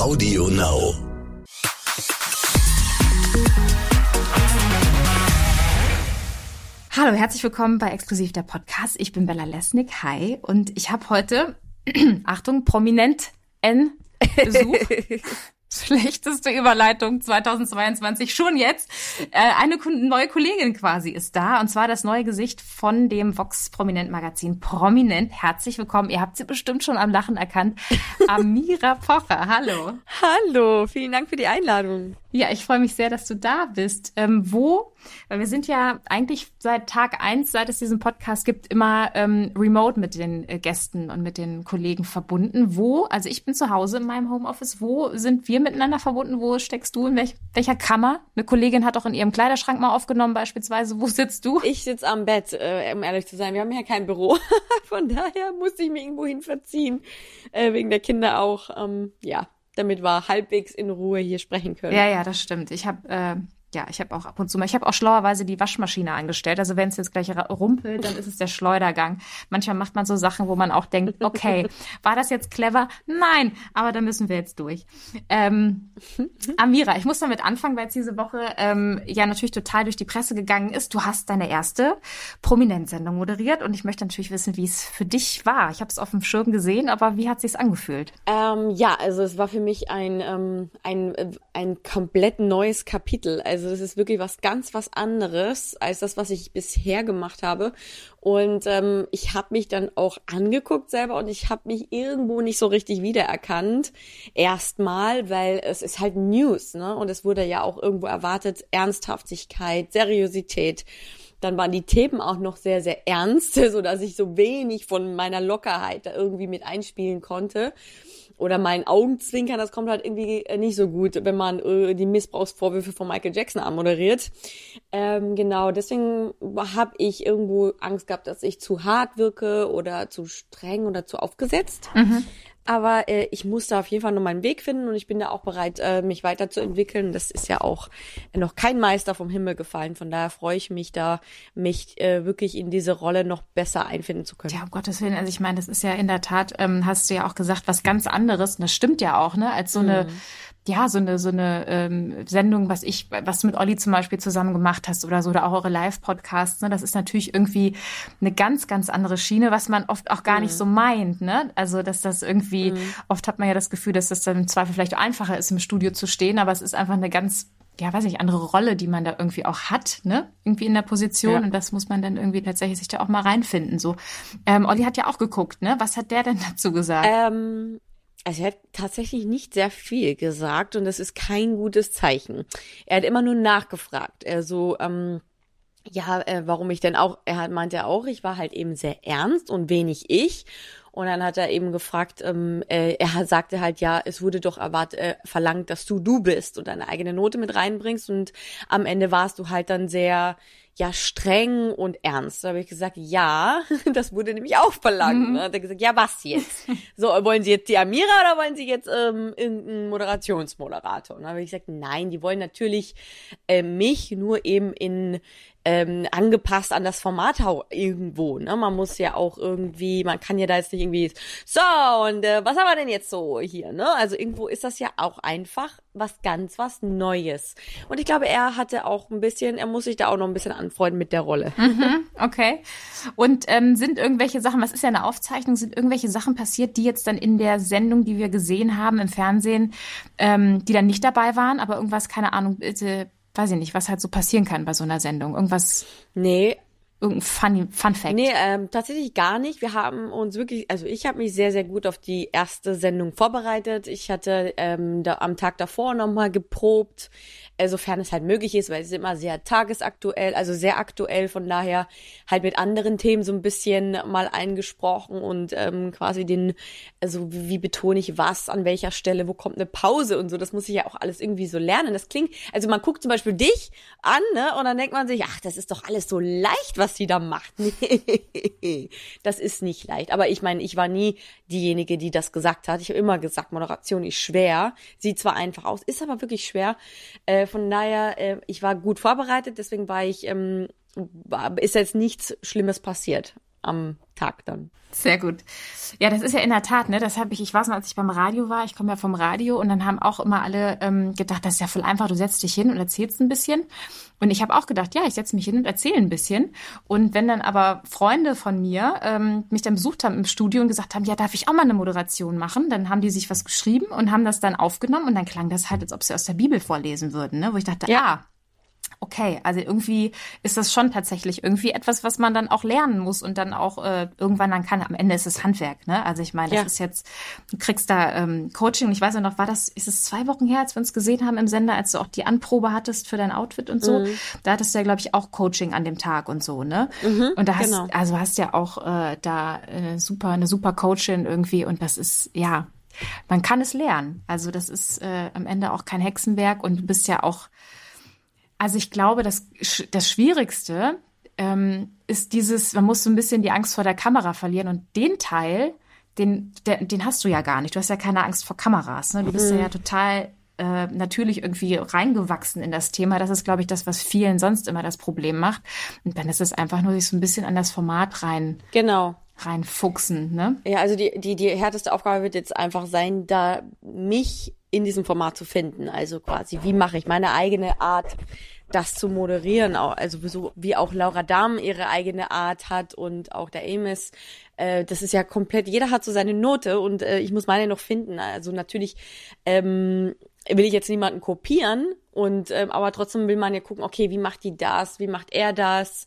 Audio Now. Hallo, herzlich willkommen bei Exklusiv der Podcast. Ich bin Bella Lesnick. Hi. Und ich habe heute, Achtung, prominent N Besuch. Schlechteste Überleitung 2022 schon jetzt. Äh, eine neue Kollegin quasi ist da und zwar das neue Gesicht von dem Vox Prominent Magazin Prominent. Herzlich willkommen. Ihr habt sie bestimmt schon am Lachen erkannt. Amira Pocher. Hallo. Hallo. Vielen Dank für die Einladung. Ja, ich freue mich sehr, dass du da bist. Ähm, wo? Weil wir sind ja eigentlich seit Tag eins, seit es diesen Podcast gibt, immer ähm, remote mit den äh, Gästen und mit den Kollegen verbunden. Wo? Also ich bin zu Hause in meinem Homeoffice. Wo sind wir miteinander verbunden? Wo steckst du? In welch, welcher Kammer? Eine Kollegin hat auch in ihrem Kleiderschrank mal aufgenommen beispielsweise. Wo sitzt du? Ich sitze am Bett, äh, um ehrlich zu sein. Wir haben ja kein Büro. Von daher musste ich mich irgendwo hin verziehen. Äh, wegen der Kinder auch. Ähm, ja, damit wir halbwegs in Ruhe hier sprechen können. Ja, ja, das stimmt. Ich habe äh, ja, ich habe auch ab und zu mal, ich habe auch schlauerweise die Waschmaschine eingestellt. Also wenn es jetzt gleich rumpelt, dann ist es der Schleudergang. Manchmal macht man so Sachen, wo man auch denkt, okay, war das jetzt clever? Nein, aber da müssen wir jetzt durch. Ähm, Amira, ich muss damit anfangen, weil es diese Woche ähm, ja natürlich total durch die Presse gegangen ist. Du hast deine erste Prominenzsendung moderiert und ich möchte natürlich wissen, wie es für dich war. Ich habe es auf dem Schirm gesehen, aber wie hat sich's angefühlt? Ähm, ja, also es war für mich ein ähm, ein ein komplett neues Kapitel. Also also das ist wirklich was ganz was anderes als das, was ich bisher gemacht habe. Und ähm, ich habe mich dann auch angeguckt selber und ich habe mich irgendwo nicht so richtig wiedererkannt. Erstmal, weil es ist halt News, ne? Und es wurde ja auch irgendwo erwartet, Ernsthaftigkeit, Seriosität dann waren die Themen auch noch sehr, sehr ernst, so dass ich so wenig von meiner Lockerheit da irgendwie mit einspielen konnte oder mein Augenzwinkern, das kommt halt irgendwie äh, nicht so gut, wenn man äh, die Missbrauchsvorwürfe von Michael Jackson anmoderiert. Ähm, genau, deswegen habe ich irgendwo Angst gehabt, dass ich zu hart wirke oder zu streng oder zu aufgesetzt. Mhm. Aber äh, ich musste auf jeden Fall noch meinen Weg finden und ich bin da auch bereit, äh, mich weiterzuentwickeln. Das ist ja auch noch kein Meister vom Himmel gefallen. Von daher freue ich mich da, mich äh, wirklich in diese Rolle noch besser einfinden zu können. Ja, um Gottes Willen. Also ich meine, das ist ja in der Tat, ähm, hast du ja auch gesagt, was ganz anderes. Und das stimmt ja auch, ne? Als so eine mhm ja, so eine, so eine ähm, Sendung, was ich, was du mit Olli zum Beispiel zusammen gemacht hast oder so, oder auch eure Live-Podcasts, ne, das ist natürlich irgendwie eine ganz, ganz andere Schiene, was man oft auch gar mhm. nicht so meint, ne? Also, dass das irgendwie, mhm. oft hat man ja das Gefühl, dass das dann im Zweifel vielleicht einfacher ist, im Studio zu stehen, aber es ist einfach eine ganz, ja, weiß nicht, andere Rolle, die man da irgendwie auch hat, ne? Irgendwie in der Position. Ja. Und das muss man dann irgendwie tatsächlich sich da auch mal reinfinden. So. Ähm, Olli hat ja auch geguckt, ne? Was hat der denn dazu gesagt? Ähm also er hat tatsächlich nicht sehr viel gesagt und das ist kein gutes Zeichen. Er hat immer nur nachgefragt. Er so, ähm, ja, äh, warum ich denn auch, er hat, meinte auch, ich war halt eben sehr ernst und wenig ich. Und dann hat er eben gefragt, ähm, äh, er sagte halt, ja, es wurde doch erwartet, äh, verlangt, dass du du bist und deine eigene Note mit reinbringst. Und am Ende warst du halt dann sehr, ja streng und ernst. Da habe ich gesagt, ja, das wurde nämlich auch verlangt. Mhm. Ne? Hat er gesagt, ja, was jetzt? so, wollen Sie jetzt die Amira oder wollen Sie jetzt ähm, irgendeinen Moderationsmoderator? Und dann habe ich gesagt, nein, die wollen natürlich äh, mich nur eben in ähm, angepasst an das Format irgendwo. Ne? Man muss ja auch irgendwie, man kann ja da jetzt nicht irgendwie, so, und äh, was haben wir denn jetzt so hier? Ne? Also irgendwo ist das ja auch einfach was ganz was Neues. Und ich glaube, er hatte auch ein bisschen, er muss sich da auch noch ein bisschen anfreunden mit der Rolle. Mhm, okay. Und ähm, sind irgendwelche Sachen, was ist ja eine Aufzeichnung, sind irgendwelche Sachen passiert, die jetzt dann in der Sendung, die wir gesehen haben im Fernsehen, ähm, die dann nicht dabei waren, aber irgendwas, keine Ahnung, bitte weiß ich nicht, was halt so passieren kann bei so einer Sendung. Irgendwas. Nee. Irgendein Fun, Fun Fact. Nee, ähm, tatsächlich gar nicht. Wir haben uns wirklich, also ich habe mich sehr, sehr gut auf die erste Sendung vorbereitet. Ich hatte ähm, da, am Tag davor nochmal geprobt sofern es halt möglich ist, weil es ist immer sehr tagesaktuell, also sehr aktuell, von daher halt mit anderen Themen so ein bisschen mal eingesprochen und ähm, quasi den, also wie, wie betone ich was, an welcher Stelle, wo kommt eine Pause und so, das muss ich ja auch alles irgendwie so lernen. Das klingt, also man guckt zum Beispiel dich an, ne, und dann denkt man sich, ach, das ist doch alles so leicht, was sie da macht. Das ist nicht leicht. Aber ich meine, ich war nie diejenige, die das gesagt hat. Ich habe immer gesagt, Moderation ist schwer, sieht zwar einfach aus, ist aber wirklich schwer. Äh, von daher, äh, ich war gut vorbereitet, deswegen war ich, ähm, war, ist jetzt nichts Schlimmes passiert. Am Tag dann. Sehr gut. Ja, das ist ja in der Tat, ne? Das habe ich, ich weiß noch, als ich beim Radio war, ich komme ja vom Radio und dann haben auch immer alle ähm, gedacht, das ist ja voll einfach, du setzt dich hin und erzählst ein bisschen. Und ich habe auch gedacht, ja, ich setze mich hin und erzähle ein bisschen. Und wenn dann aber Freunde von mir ähm, mich dann besucht haben im Studio und gesagt haben, ja, darf ich auch mal eine Moderation machen, dann haben die sich was geschrieben und haben das dann aufgenommen und dann klang das halt, als ob sie aus der Bibel vorlesen würden, ne? Wo ich dachte, ja. ah, okay, also irgendwie ist das schon tatsächlich irgendwie etwas, was man dann auch lernen muss und dann auch äh, irgendwann dann kann. Am Ende ist es Handwerk, ne? Also ich meine, das ja. ist jetzt, du kriegst da ähm, Coaching und ich weiß ja noch, war das, ist es zwei Wochen her, als wir uns gesehen haben im Sender, als du auch die Anprobe hattest für dein Outfit und so. Mhm. Da hattest du ja, glaube ich, auch Coaching an dem Tag und so, ne? Mhm, und da hast, genau. also hast ja auch äh, da äh, super, eine super Coachin irgendwie und das ist, ja, man kann es lernen. Also das ist äh, am Ende auch kein Hexenwerk und du bist ja auch also ich glaube, das, das Schwierigste ähm, ist dieses, man muss so ein bisschen die Angst vor der Kamera verlieren und den Teil, den, der, den hast du ja gar nicht. Du hast ja keine Angst vor Kameras. Ne? Du bist mhm. ja total äh, natürlich irgendwie reingewachsen in das Thema. Das ist, glaube ich, das, was vielen sonst immer das Problem macht. Und dann ist es einfach nur sich so ein bisschen an das Format rein. Genau reinfuchsen, ne? Ja, also die, die, die härteste Aufgabe wird jetzt einfach sein, da mich in diesem Format zu finden. Also quasi, wie mache ich meine eigene Art, das zu moderieren, also so wie auch Laura Dahm ihre eigene Art hat und auch der Amos. Äh, das ist ja komplett, jeder hat so seine Note und äh, ich muss meine noch finden. Also natürlich ähm, will ich jetzt niemanden kopieren und ähm, aber trotzdem will man ja gucken, okay, wie macht die das, wie macht er das?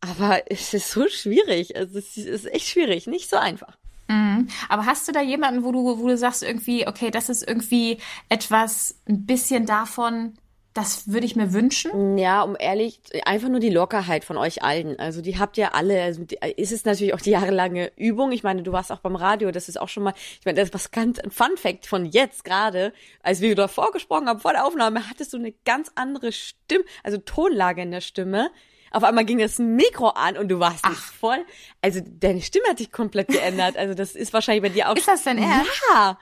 Aber es ist so schwierig. Also es ist echt schwierig, nicht so einfach. Mhm. Aber hast du da jemanden, wo du, wo du sagst irgendwie, okay, das ist irgendwie etwas, ein bisschen davon, das würde ich mir wünschen. Ja, um ehrlich, einfach nur die Lockerheit von euch allen. Also die habt ihr alle. Also die, ist es natürlich auch die jahrelange Übung. Ich meine, du warst auch beim Radio. Das ist auch schon mal. Ich meine, das ist was ganz ein Fun Fact von jetzt gerade, als wir davor gesprochen haben vor der Aufnahme, hattest du eine ganz andere Stimme, also Tonlage in der Stimme. Auf einmal ging das Mikro an und du warst nicht voll. Also deine Stimme hat sich komplett geändert. Also das ist wahrscheinlich bei dir auch. Ist das denn er? Ja.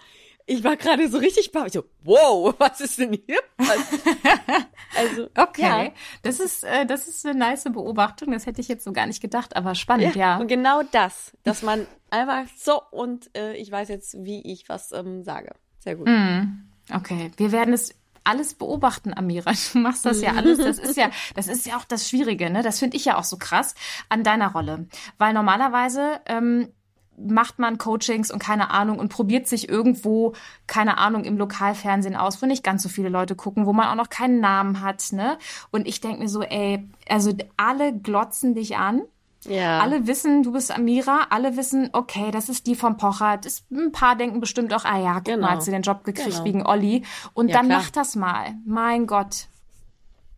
Ich war gerade so richtig baff. Ich so, wow, was ist denn hier Also, okay. Ja. Das ist, äh, das ist eine nice Beobachtung. Das hätte ich jetzt so gar nicht gedacht, aber spannend, ja. ja. Und genau das, dass man einfach so und äh, ich weiß jetzt, wie ich was ähm, sage. Sehr gut. Mm, okay. Wir werden es alles beobachten, Amira. Du machst das ja alles. Das ist ja, das ist ja auch das Schwierige, ne? Das finde ich ja auch so krass an deiner Rolle. Weil normalerweise ähm, macht man Coachings und keine Ahnung und probiert sich irgendwo, keine Ahnung, im Lokalfernsehen aus, wo nicht ganz so viele Leute gucken, wo man auch noch keinen Namen hat, ne? Und ich denke mir so, ey, also alle glotzen dich an ja. Alle wissen, du bist Amira, alle wissen, okay, das ist die vom Pocher. Das, ein paar denken bestimmt auch, ah ja, guck genau. mal, hat sie den Job gekriegt genau. wegen Olli. Und ja, dann klar. mach das mal. Mein Gott.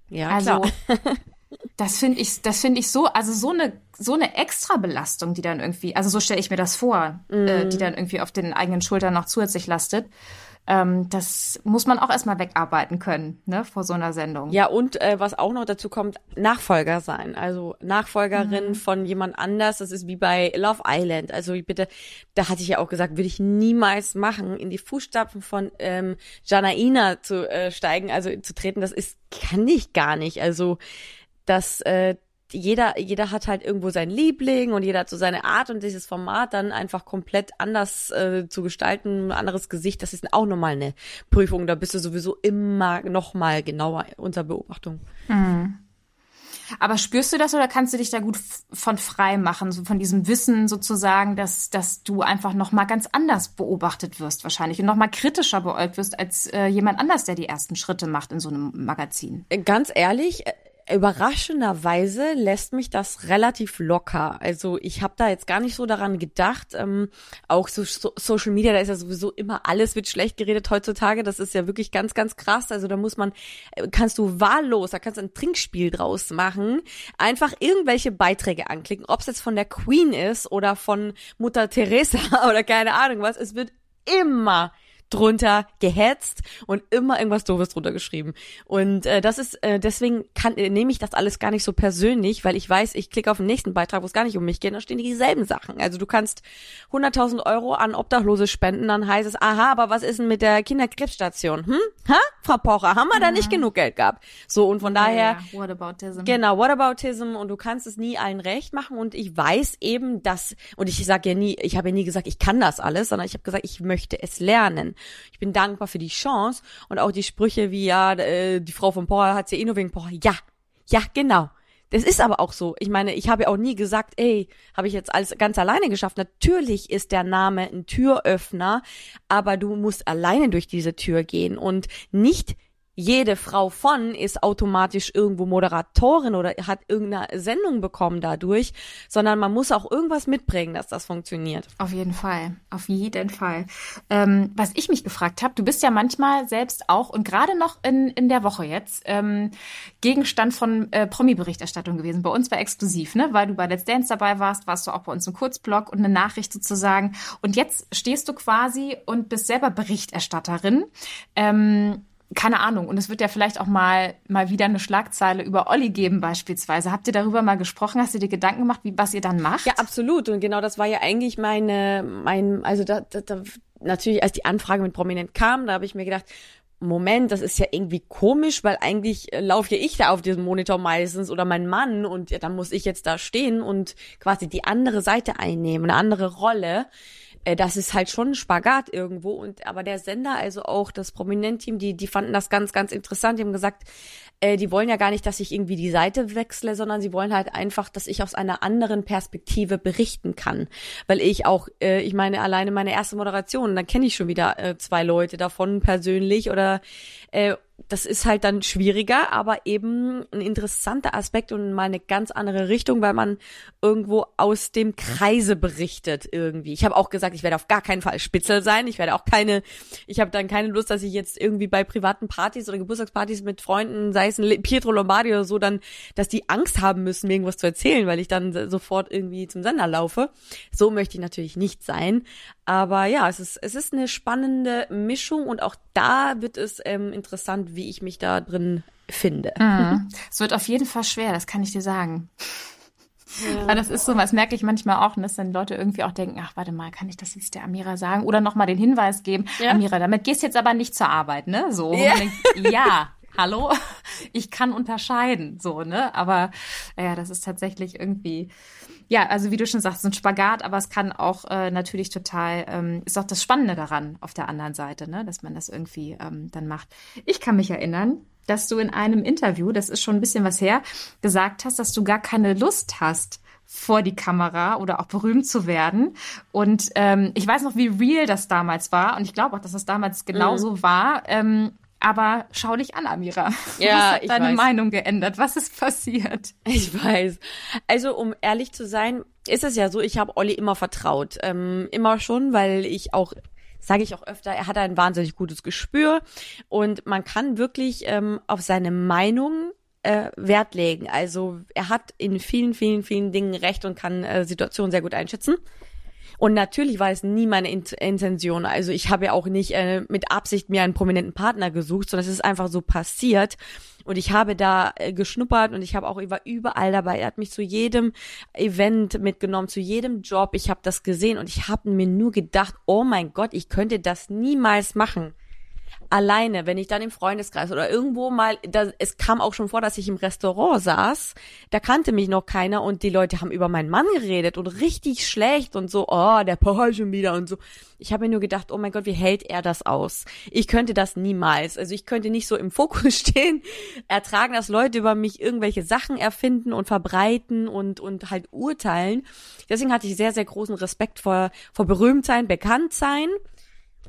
Ja, also, klar. das finde ich, das finde ich so, also so eine, so eine Extrabelastung, die dann irgendwie, also so stelle ich mir das vor, mm. äh, die mhm. dann irgendwie auf den eigenen Schultern noch zusätzlich lastet ähm, das muss man auch erstmal wegarbeiten können, ne, vor so einer Sendung. Ja, und äh, was auch noch dazu kommt, Nachfolger sein. Also Nachfolgerin mhm. von jemand anders. Das ist wie bei Love Island. Also bitte, da hatte ich ja auch gesagt, würde ich niemals machen, in die Fußstapfen von ähm, Janaina zu äh, steigen, also zu treten. Das ist, kann ich gar nicht. Also das, äh, jeder, jeder hat halt irgendwo seinen Liebling und jeder hat so seine Art und dieses Format dann einfach komplett anders äh, zu gestalten, ein anderes Gesicht, das ist auch nochmal eine Prüfung. Da bist du sowieso immer nochmal genauer unter Beobachtung. Mhm. Aber spürst du das oder kannst du dich da gut von frei machen, so von diesem Wissen sozusagen, dass, dass du einfach nochmal ganz anders beobachtet wirst wahrscheinlich und nochmal kritischer beäugt wirst als äh, jemand anders, der die ersten Schritte macht in so einem Magazin? Ganz ehrlich, überraschenderweise lässt mich das relativ locker. Also ich habe da jetzt gar nicht so daran gedacht. Ähm, auch so, so, Social Media, da ist ja sowieso immer alles wird schlecht geredet heutzutage. Das ist ja wirklich ganz, ganz krass. Also da muss man, äh, kannst du wahllos, da kannst du ein Trinkspiel draus machen. Einfach irgendwelche Beiträge anklicken, ob es jetzt von der Queen ist oder von Mutter Teresa oder keine Ahnung was. Es wird immer drunter gehetzt und immer irgendwas doofes drunter geschrieben. Und äh, das ist äh, deswegen kann äh, nehme ich das alles gar nicht so persönlich, weil ich weiß, ich klicke auf den nächsten Beitrag, wo es gar nicht um mich geht, da stehen dieselben Sachen. Also du kannst 100.000 Euro an Obdachlose spenden, dann heißt es, aha, aber was ist denn mit der Kinderkrebsstation? Hm? Ha? Frau Pocher, haben wir da nicht genug Geld gehabt? So und von daher ja, Whataboutism. Genau, Whataboutism und du kannst es nie allen recht machen und ich weiß eben, dass und ich sage ja nie, ich habe ja nie gesagt, ich kann das alles, sondern ich habe gesagt, ich möchte es lernen. Ich bin dankbar für die Chance und auch die Sprüche wie, ja, äh, die Frau von Pocher hat ja eh nur wegen Pocher. Ja, ja, genau. Das ist aber auch so. Ich meine, ich habe ja auch nie gesagt, ey, habe ich jetzt alles ganz alleine geschafft. Natürlich ist der Name ein Türöffner, aber du musst alleine durch diese Tür gehen und nicht jede Frau von ist automatisch irgendwo Moderatorin oder hat irgendeine Sendung bekommen dadurch, sondern man muss auch irgendwas mitbringen, dass das funktioniert. Auf jeden Fall, auf jeden Fall. Ähm, was ich mich gefragt habe, du bist ja manchmal selbst auch und gerade noch in, in der Woche jetzt ähm, Gegenstand von äh, Promi-Berichterstattung gewesen. Bei uns war exklusiv, ne? Weil du bei Let's Dance dabei warst, warst du auch bei uns im Kurzblog und eine Nachricht sozusagen. Und jetzt stehst du quasi und bist selber Berichterstatterin. Ähm, keine Ahnung. Und es wird ja vielleicht auch mal, mal wieder eine Schlagzeile über Olli geben beispielsweise. Habt ihr darüber mal gesprochen? Hast du dir Gedanken gemacht, wie, was ihr dann macht? Ja, absolut. Und genau das war ja eigentlich meine, mein, also da, da, da natürlich, als die Anfrage mit Prominent kam, da habe ich mir gedacht, Moment, das ist ja irgendwie komisch, weil eigentlich äh, laufe ja ich da auf diesem Monitor meistens oder mein Mann und ja, dann muss ich jetzt da stehen und quasi die andere Seite einnehmen, eine andere Rolle äh, das ist halt schon ein Spagat irgendwo. Und aber der Sender, also auch das Prominent-Team, die, die fanden das ganz, ganz interessant. Die haben gesagt, äh, die wollen ja gar nicht, dass ich irgendwie die Seite wechsle, sondern sie wollen halt einfach, dass ich aus einer anderen Perspektive berichten kann. Weil ich auch, äh, ich meine, alleine meine erste Moderation, dann kenne ich schon wieder äh, zwei Leute davon persönlich oder äh, das ist halt dann schwieriger, aber eben ein interessanter Aspekt und mal eine ganz andere Richtung, weil man irgendwo aus dem Kreise berichtet irgendwie. Ich habe auch gesagt, ich werde auf gar keinen Fall Spitzel sein. Ich werde auch keine, ich habe dann keine Lust, dass ich jetzt irgendwie bei privaten Partys oder Geburtstagspartys mit Freunden, sei es ein Pietro Lombardi oder so, dann, dass die Angst haben müssen, mir irgendwas zu erzählen, weil ich dann sofort irgendwie zum Sender laufe. So möchte ich natürlich nicht sein. Aber ja, es ist, es ist eine spannende Mischung und auch da wird es ähm, interessant, wie ich mich da drin finde. Mhm. Es wird auf jeden Fall schwer, das kann ich dir sagen. Ja. Weil das ist so, das merke ich manchmal auch, dass dann Leute irgendwie auch denken, ach, warte mal, kann ich das jetzt der Amira sagen? Oder nochmal den Hinweis geben, ja. Amira, damit gehst du jetzt aber nicht zur Arbeit, ne? So. Ja. Denkt, ja. Hallo, ich kann unterscheiden, so, ne? Aber ja, das ist tatsächlich irgendwie, ja, also wie du schon sagst, so ein Spagat, aber es kann auch äh, natürlich total, ähm, ist auch das Spannende daran auf der anderen Seite, ne, dass man das irgendwie ähm, dann macht. Ich kann mich erinnern, dass du in einem Interview, das ist schon ein bisschen was her, gesagt hast, dass du gar keine Lust hast, vor die Kamera oder auch berühmt zu werden. Und ähm, ich weiß noch, wie real das damals war. Und ich glaube auch, dass das damals genauso mhm. war. Ähm, aber schau dich an, Amira. Ja, Was hat deine weiß. Meinung geändert? Was ist passiert? Ich weiß. Also, um ehrlich zu sein, ist es ja so, ich habe Olli immer vertraut. Ähm, immer schon, weil ich auch sage ich auch öfter, er hat ein wahnsinnig gutes Gespür und man kann wirklich ähm, auf seine Meinung äh, Wert legen. Also er hat in vielen, vielen, vielen Dingen recht und kann äh, Situationen sehr gut einschätzen. Und natürlich war es nie meine Intention. Also ich habe ja auch nicht äh, mit Absicht mir einen prominenten Partner gesucht, sondern es ist einfach so passiert. Und ich habe da äh, geschnuppert und ich habe auch war überall dabei. Er hat mich zu jedem Event mitgenommen, zu jedem Job. Ich habe das gesehen und ich habe mir nur gedacht, oh mein Gott, ich könnte das niemals machen alleine, wenn ich dann im Freundeskreis oder irgendwo mal, da, es kam auch schon vor, dass ich im Restaurant saß, da kannte mich noch keiner und die Leute haben über meinen Mann geredet und richtig schlecht und so, oh, der Paul schon wieder und so. Ich habe mir nur gedacht, oh mein Gott, wie hält er das aus? Ich könnte das niemals. Also ich könnte nicht so im Fokus stehen, ertragen, dass Leute über mich irgendwelche Sachen erfinden und verbreiten und, und halt urteilen. Deswegen hatte ich sehr, sehr großen Respekt vor, vor Berühmtsein, Bekanntsein.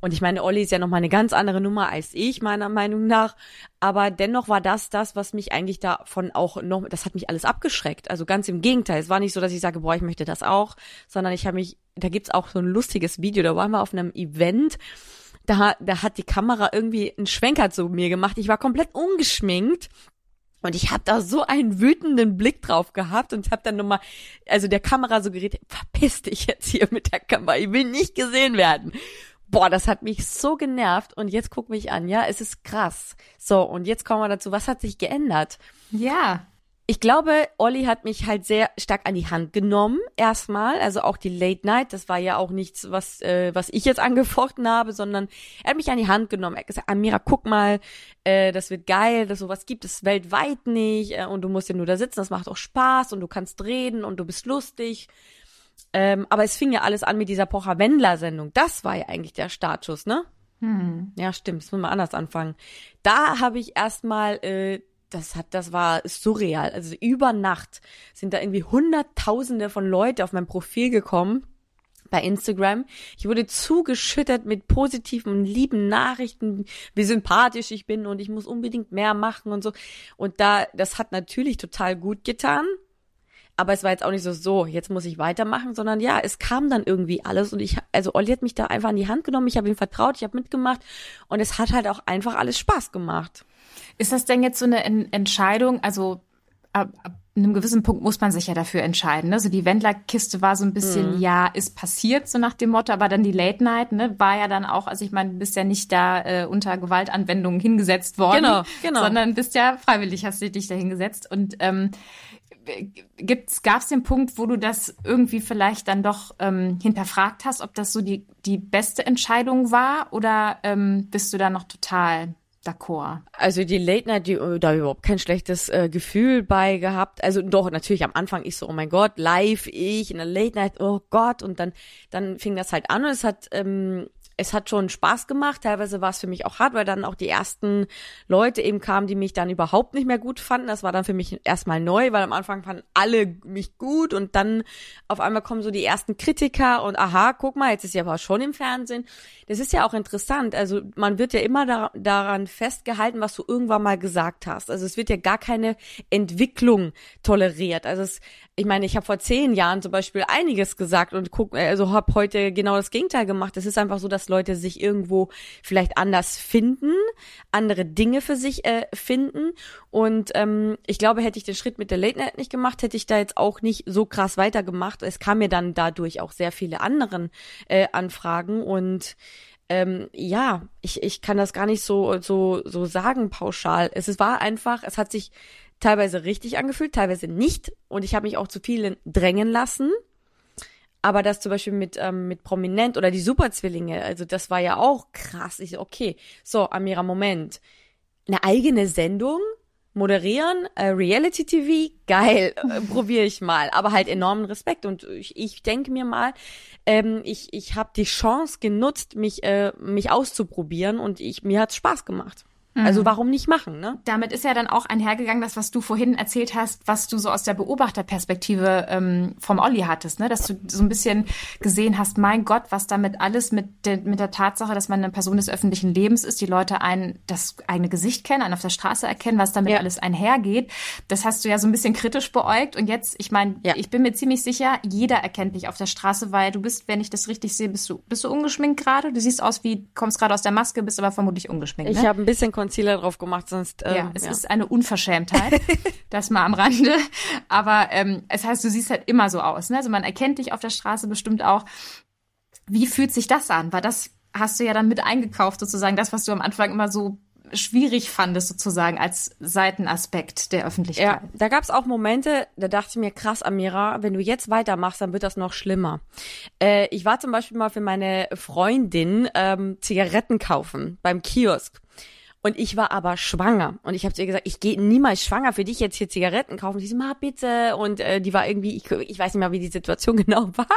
Und ich meine, Olli ist ja noch mal eine ganz andere Nummer als ich, meiner Meinung nach. Aber dennoch war das das, was mich eigentlich davon auch noch, das hat mich alles abgeschreckt. Also ganz im Gegenteil. Es war nicht so, dass ich sage, boah, ich möchte das auch, sondern ich habe mich, da gibt's auch so ein lustiges Video, da waren wir auf einem Event. Da, da hat die Kamera irgendwie einen Schwenker zu mir gemacht. Ich war komplett ungeschminkt. Und ich habe da so einen wütenden Blick drauf gehabt und habe dann nochmal, also der Kamera so geredet, verpiss dich jetzt hier mit der Kamera, ich will nicht gesehen werden boah, das hat mich so genervt und jetzt guck mich an, ja, es ist krass. So, und jetzt kommen wir dazu, was hat sich geändert? Ja. Ich glaube, Olli hat mich halt sehr stark an die Hand genommen, erstmal. Also auch die Late Night, das war ja auch nichts, was, äh, was ich jetzt angefochten habe, sondern er hat mich an die Hand genommen. Er hat gesagt, Amira, guck mal, äh, das wird geil, das sowas gibt es weltweit nicht äh, und du musst ja nur da sitzen, das macht auch Spaß und du kannst reden und du bist lustig. Ähm, aber es fing ja alles an mit dieser Pocher-Wendler-Sendung. Das war ja eigentlich der Startschuss, ne? Hm. Ja, stimmt. Das müssen wir anders anfangen. Da habe ich erstmal, äh, das hat, das war surreal. Also über Nacht sind da irgendwie Hunderttausende von Leute auf mein Profil gekommen bei Instagram. Ich wurde zugeschüttet mit positiven, lieben Nachrichten, wie sympathisch ich bin und ich muss unbedingt mehr machen und so. Und da, das hat natürlich total gut getan. Aber es war jetzt auch nicht so, so, jetzt muss ich weitermachen, sondern ja, es kam dann irgendwie alles und ich, also Olli hat mich da einfach in die Hand genommen, ich habe ihm vertraut, ich habe mitgemacht und es hat halt auch einfach alles Spaß gemacht. Ist das denn jetzt so eine Entscheidung, also ab, ab einem gewissen Punkt muss man sich ja dafür entscheiden. Ne? So die Wendlerkiste war so ein bisschen, mhm. ja, ist passiert, so nach dem Motto, aber dann die Late Night, ne, war ja dann auch, also ich meine, du bist ja nicht da äh, unter Gewaltanwendungen hingesetzt worden, genau, genau. sondern bist ja freiwillig, hast du dich da hingesetzt. Und ähm, gibt's gab's den Punkt, wo du das irgendwie vielleicht dann doch ähm, hinterfragt hast, ob das so die die beste Entscheidung war oder ähm, bist du da noch total d'accord? Also die Late Night, die, da habe ich überhaupt kein schlechtes äh, Gefühl bei gehabt. Also doch natürlich am Anfang ich so, oh mein Gott, live ich in der Late Night, oh Gott und dann dann fing das halt an und es hat ähm, es hat schon Spaß gemacht. Teilweise war es für mich auch hart, weil dann auch die ersten Leute eben kamen, die mich dann überhaupt nicht mehr gut fanden. Das war dann für mich erstmal neu, weil am Anfang fanden alle mich gut und dann auf einmal kommen so die ersten Kritiker und aha, guck mal, jetzt ist sie aber schon im Fernsehen. Das ist ja auch interessant. Also man wird ja immer da, daran festgehalten, was du irgendwann mal gesagt hast. Also es wird ja gar keine Entwicklung toleriert. Also es, ich meine, ich habe vor zehn Jahren zum Beispiel einiges gesagt und guck, also habe heute genau das Gegenteil gemacht. Es ist einfach so, dass Leute sich irgendwo vielleicht anders finden, andere Dinge für sich äh, finden. Und ähm, ich glaube, hätte ich den Schritt mit der Late Night nicht gemacht, hätte ich da jetzt auch nicht so krass weitergemacht. Es kam mir dann dadurch auch sehr viele anderen äh, Anfragen und ähm, ja, ich, ich kann das gar nicht so, so, so sagen pauschal. Es, es war einfach, es hat sich teilweise richtig angefühlt, teilweise nicht. Und ich habe mich auch zu vielen drängen lassen. Aber das zum Beispiel mit, ähm, mit Prominent oder die Superzwillinge, also das war ja auch krass. Ich so, okay, so, Amira, Moment. Eine eigene Sendung? Moderieren, äh, Reality TV, geil, äh, probiere ich mal, aber halt enormen Respekt und ich, ich denke mir mal, ähm, ich, ich habe die Chance genutzt, mich, äh, mich auszuprobieren und ich, mir hat's Spaß gemacht. Also mhm. warum nicht machen, ne? Damit ist ja dann auch einhergegangen, das, was du vorhin erzählt hast, was du so aus der Beobachterperspektive ähm, vom Olli hattest, ne? Dass du so ein bisschen gesehen hast, mein Gott, was damit alles mit, de, mit der Tatsache, dass man eine Person des öffentlichen Lebens ist, die Leute einen das eigene Gesicht kennen, einen auf der Straße erkennen, was damit ja. alles einhergeht. Das hast du ja so ein bisschen kritisch beäugt. Und jetzt, ich meine, ja. ich bin mir ziemlich sicher, jeder erkennt dich auf der Straße, weil du bist, wenn ich das richtig sehe, bist du, bist du ungeschminkt gerade? Du siehst aus wie, kommst gerade aus der Maske, bist aber vermutlich ungeschminkt. Ne? Ich habe ein bisschen Concealer drauf gemacht, sonst. Ähm, ja, es ja. ist eine Unverschämtheit, das mal am Rande. Aber ähm, es heißt, du siehst halt immer so aus. Ne? Also man erkennt dich auf der Straße bestimmt auch. Wie fühlt sich das an? Weil das hast du ja dann mit eingekauft, sozusagen, das, was du am Anfang immer so schwierig fandest, sozusagen, als Seitenaspekt der Öffentlichkeit. Ja, da gab es auch Momente, da dachte ich mir, krass, Amira, wenn du jetzt weitermachst, dann wird das noch schlimmer. Äh, ich war zum Beispiel mal für meine Freundin ähm, Zigaretten kaufen beim Kiosk. Und ich war aber schwanger. Und ich habe zu ihr gesagt, ich gehe niemals schwanger für dich jetzt hier Zigaretten kaufen. Sie so, ma bitte. Und äh, die war irgendwie, ich, ich weiß nicht mehr, wie die Situation genau war.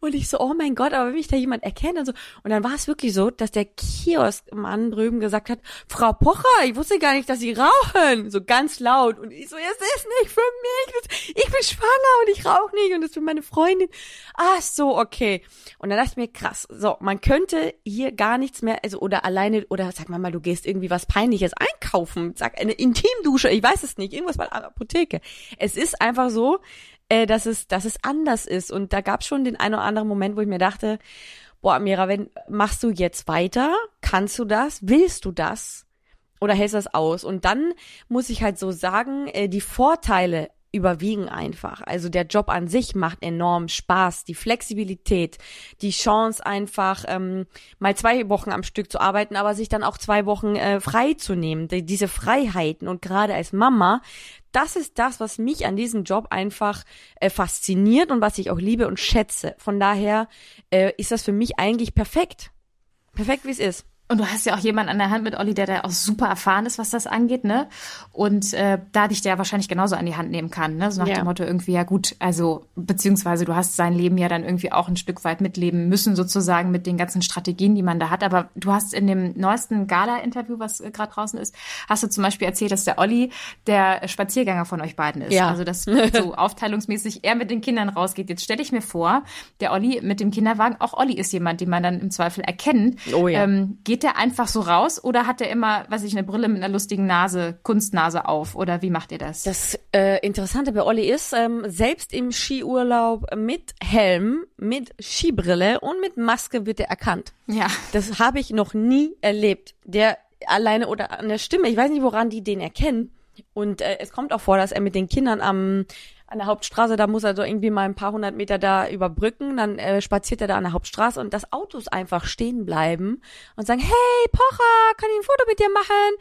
Und ich so, oh mein Gott, aber wenn mich da jemand erkennt und so. Und dann war es wirklich so, dass der Kioskmann drüben gesagt hat, Frau Pocher, ich wusste gar nicht, dass Sie rauchen. So ganz laut. Und ich so, es ist nicht für mich. Ich bin schwanger und ich rauche nicht. Und das für meine Freundin. Ach so, okay. Und dann dachte ich mir, krass. So, man könnte hier gar nichts mehr, also oder alleine, oder sag mal, du gehst irgendwie was Peinliches einkaufen. Sag, eine Intimdusche, ich weiß es nicht. Irgendwas bei der Apotheke. Es ist einfach so, äh, dass es, dass es anders ist. Und da gab es schon den einen oder anderen Moment, wo ich mir dachte, boah, Mira, wenn, machst du jetzt weiter? Kannst du das? Willst du das? Oder hältst du das aus? Und dann muss ich halt so sagen, äh, die Vorteile überwiegen einfach. Also der Job an sich macht enorm Spaß. Die Flexibilität, die Chance einfach ähm, mal zwei Wochen am Stück zu arbeiten, aber sich dann auch zwei Wochen äh, frei zu nehmen. Die, diese Freiheiten und gerade als Mama, das ist das, was mich an diesem Job einfach äh, fasziniert und was ich auch liebe und schätze. Von daher äh, ist das für mich eigentlich perfekt. Perfekt, wie es ist. Und du hast ja auch jemanden an der Hand mit Olli, der da auch super erfahren ist, was das angeht, ne? Und äh, da dich der wahrscheinlich genauso an die Hand nehmen kann, ne? So nach ja. dem Motto irgendwie, ja gut, also beziehungsweise du hast sein Leben ja dann irgendwie auch ein Stück weit mitleben müssen, sozusagen mit den ganzen Strategien, die man da hat. Aber du hast in dem neuesten Gala-Interview, was äh, gerade draußen ist, hast du zum Beispiel erzählt, dass der Olli der Spaziergänger von euch beiden ist. Ja. Also dass so aufteilungsmäßig er mit den Kindern rausgeht. Jetzt stelle ich mir vor, der Olli mit dem Kinderwagen, auch Olli ist jemand, den man dann im Zweifel erkennt. Oh ja. Ähm, geht geht der einfach so raus oder hat der immer, weiß ich, eine Brille mit einer lustigen Nase, Kunstnase auf oder wie macht ihr das? Das äh, Interessante bei Olli ist, ähm, selbst im Skiurlaub mit Helm, mit Skibrille und mit Maske wird er erkannt. Ja. Das habe ich noch nie erlebt. Der alleine oder an der Stimme, ich weiß nicht, woran die den erkennen. Und äh, es kommt auch vor, dass er mit den Kindern am an der Hauptstraße, da muss er so irgendwie mal ein paar hundert Meter da überbrücken, dann äh, spaziert er da an der Hauptstraße und das Autos einfach stehen bleiben und sagen, hey Pocher, kann ich ein Foto mit dir machen?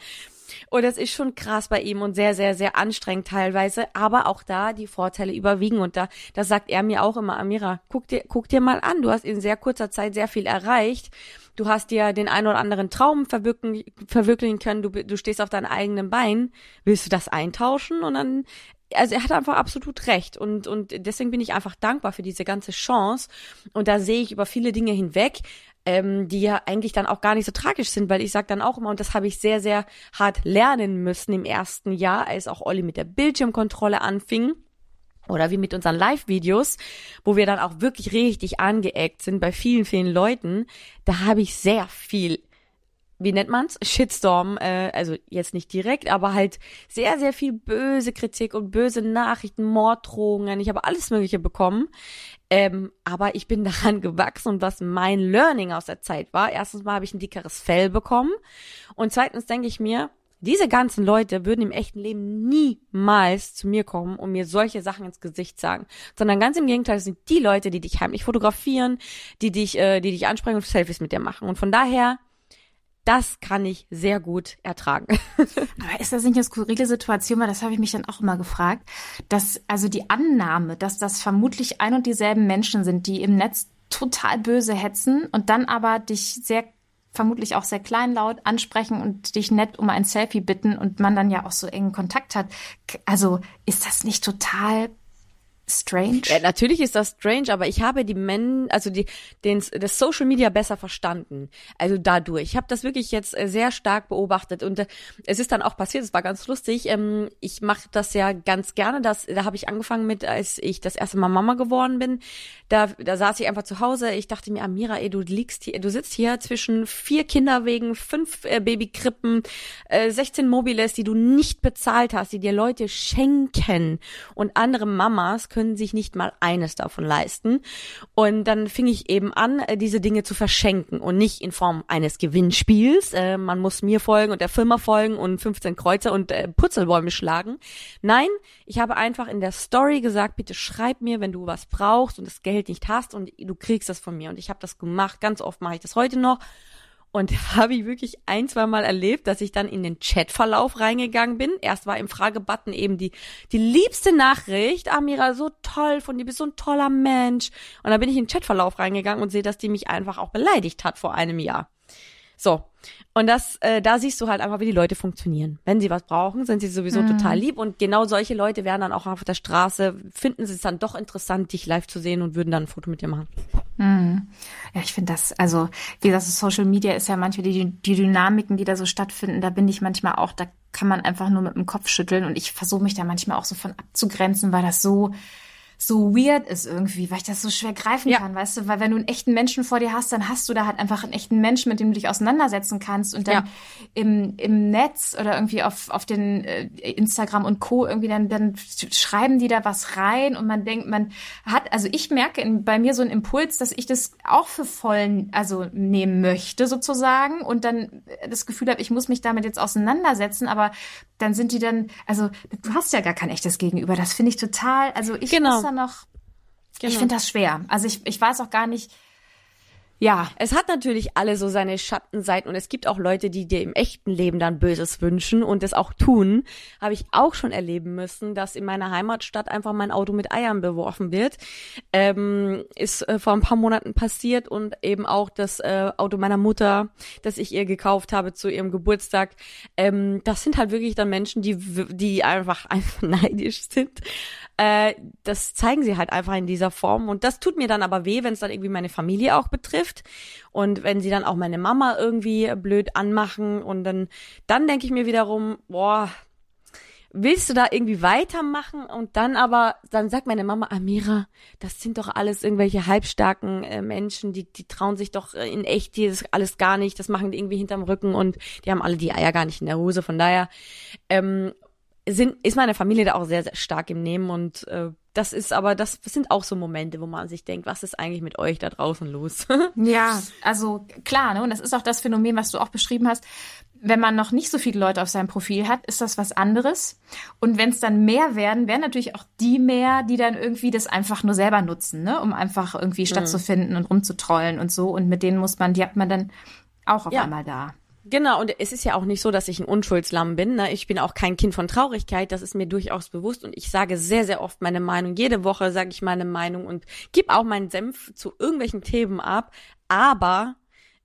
Und das ist schon krass bei ihm und sehr, sehr, sehr anstrengend teilweise. Aber auch da die Vorteile überwiegen. Und da, da sagt er mir auch immer, Amira, guck dir, guck dir mal an. Du hast in sehr kurzer Zeit sehr viel erreicht. Du hast dir den einen oder anderen Traum verwirklichen, verwirklichen können. Du, du stehst auf deinen eigenen Bein. Willst du das eintauschen? Und dann also er hat einfach absolut recht und und deswegen bin ich einfach dankbar für diese ganze Chance und da sehe ich über viele Dinge hinweg, ähm, die ja eigentlich dann auch gar nicht so tragisch sind, weil ich sage dann auch immer und das habe ich sehr sehr hart lernen müssen im ersten Jahr, als auch Olli mit der Bildschirmkontrolle anfing oder wie mit unseren Live-Videos, wo wir dann auch wirklich richtig angeeckt sind bei vielen, vielen Leuten, da habe ich sehr viel wie nennt man's? Shitstorm, äh, also jetzt nicht direkt, aber halt sehr, sehr viel böse Kritik und böse Nachrichten, Morddrohungen. Ich habe alles Mögliche bekommen. Ähm, aber ich bin daran gewachsen und was mein Learning aus der Zeit war, erstens mal habe ich ein dickeres Fell bekommen und zweitens denke ich mir, diese ganzen Leute würden im echten Leben niemals zu mir kommen und mir solche Sachen ins Gesicht sagen, sondern ganz im Gegenteil sind die Leute, die dich heimlich fotografieren, die dich, äh, die dich ansprechen und Selfies mit dir machen. Und von daher das kann ich sehr gut ertragen. Aber ist das nicht eine skurrile Situation, weil das habe ich mich dann auch immer gefragt, dass also die Annahme, dass das vermutlich ein und dieselben Menschen sind, die im Netz total böse hetzen und dann aber dich sehr vermutlich auch sehr kleinlaut ansprechen und dich nett um ein Selfie bitten und man dann ja auch so engen Kontakt hat. Also ist das nicht total strange? Ja, natürlich ist das strange, aber ich habe die Men, also die, den, das Social Media besser verstanden. Also dadurch. Ich habe das wirklich jetzt äh, sehr stark beobachtet und äh, es ist dann auch passiert. Es war ganz lustig. Ähm, ich mache das ja ganz gerne. Das, da habe ich angefangen mit, als ich das erste Mal Mama geworden bin. Da, da saß ich einfach zu Hause. Ich dachte mir, Amira, ey, du liegst hier, du sitzt hier zwischen vier Kinderwegen, fünf äh, Babykrippen, äh, 16 Mobiles, die du nicht bezahlt hast, die dir Leute schenken und andere Mamas können können sich nicht mal eines davon leisten. Und dann fing ich eben an, äh, diese Dinge zu verschenken und nicht in Form eines Gewinnspiels. Äh, man muss mir folgen und der Firma folgen und 15 Kreuze und äh, Putzelbäume schlagen. Nein, ich habe einfach in der Story gesagt, bitte schreib mir, wenn du was brauchst und das Geld nicht hast und du kriegst das von mir. Und ich habe das gemacht. Ganz oft mache ich das heute noch. Und habe ich wirklich ein, zwei Mal erlebt, dass ich dann in den Chatverlauf reingegangen bin. Erst war im Fragebutton eben die, die liebste Nachricht. Amira, so toll von dir, bist so ein toller Mensch. Und dann bin ich in den Chatverlauf reingegangen und sehe, dass die mich einfach auch beleidigt hat vor einem Jahr. So. Und das, äh, da siehst du halt einfach, wie die Leute funktionieren. Wenn sie was brauchen, sind sie sowieso mhm. total lieb. Und genau solche Leute werden dann auch auf der Straße, finden sie es dann doch interessant, dich live zu sehen und würden dann ein Foto mit dir machen. Mhm. Ja, ich finde das, also, wie gesagt, Social Media ist ja manchmal die, die Dynamiken, die da so stattfinden, da bin ich manchmal auch, da kann man einfach nur mit dem Kopf schütteln. Und ich versuche mich da manchmal auch so von abzugrenzen, weil das so, so weird ist irgendwie, weil ich das so schwer greifen ja. kann, weißt du, weil wenn du einen echten Menschen vor dir hast, dann hast du da halt einfach einen echten Menschen, mit dem du dich auseinandersetzen kannst und dann ja. im, im Netz oder irgendwie auf, auf den äh, Instagram und Co. irgendwie dann, dann schreiben die da was rein und man denkt, man hat, also ich merke in, bei mir so einen Impuls, dass ich das auch für vollen, also nehmen möchte sozusagen und dann das Gefühl habe, ich muss mich damit jetzt auseinandersetzen, aber dann sind die dann, also du hast ja gar kein echtes Gegenüber. Das finde ich total, also ich Genau. muss da noch, Genau. ich finde das schwer. Also ich, ich weiß auch gar nicht, ja, Es hat natürlich alle so seine Schattenseiten und es gibt auch Leute, die dir im echten Leben dann Böses wünschen und das auch tun. Habe ich auch schon erleben müssen, dass in meiner Heimatstadt einfach mein Auto mit Eiern beworfen wird. Ähm, ist äh, vor ein paar Monaten passiert und eben auch das äh, Auto meiner Mutter, das ich ihr gekauft habe zu ihrem Geburtstag. Ähm, das sind halt wirklich dann Menschen, die, die einfach, einfach neidisch sind. Äh, das zeigen sie halt einfach in dieser Form und das tut mir dann aber weh, wenn es dann irgendwie meine Familie auch betrifft und wenn sie dann auch meine Mama irgendwie blöd anmachen und dann dann denke ich mir wiederum, boah, willst du da irgendwie weitermachen? Und dann aber dann sagt meine Mama Amira, das sind doch alles irgendwelche halbstarken äh, Menschen, die die trauen sich doch äh, in echt dieses alles gar nicht, das machen die irgendwie hinterm Rücken und die haben alle die Eier gar nicht in der Hose, von daher ähm, sind, ist meine Familie da auch sehr, sehr stark im Nehmen und äh, das ist aber, das sind auch so Momente, wo man sich denkt, was ist eigentlich mit euch da draußen los? Ja, also klar, ne? Und das ist auch das Phänomen, was du auch beschrieben hast. Wenn man noch nicht so viele Leute auf seinem Profil hat, ist das was anderes. Und wenn es dann mehr werden, werden natürlich auch die mehr, die dann irgendwie das einfach nur selber nutzen, ne? Um einfach irgendwie stattzufinden und rumzutrollen und so. Und mit denen muss man, die hat man dann auch auf Ja. einmal da. Genau, und es ist ja auch nicht so, dass ich ein Unschuldslamm bin. Ne? Ich bin auch kein Kind von Traurigkeit, das ist mir durchaus bewusst. Und ich sage sehr, sehr oft meine Meinung. Jede Woche sage ich meine Meinung und gebe auch meinen Senf zu irgendwelchen Themen ab. Aber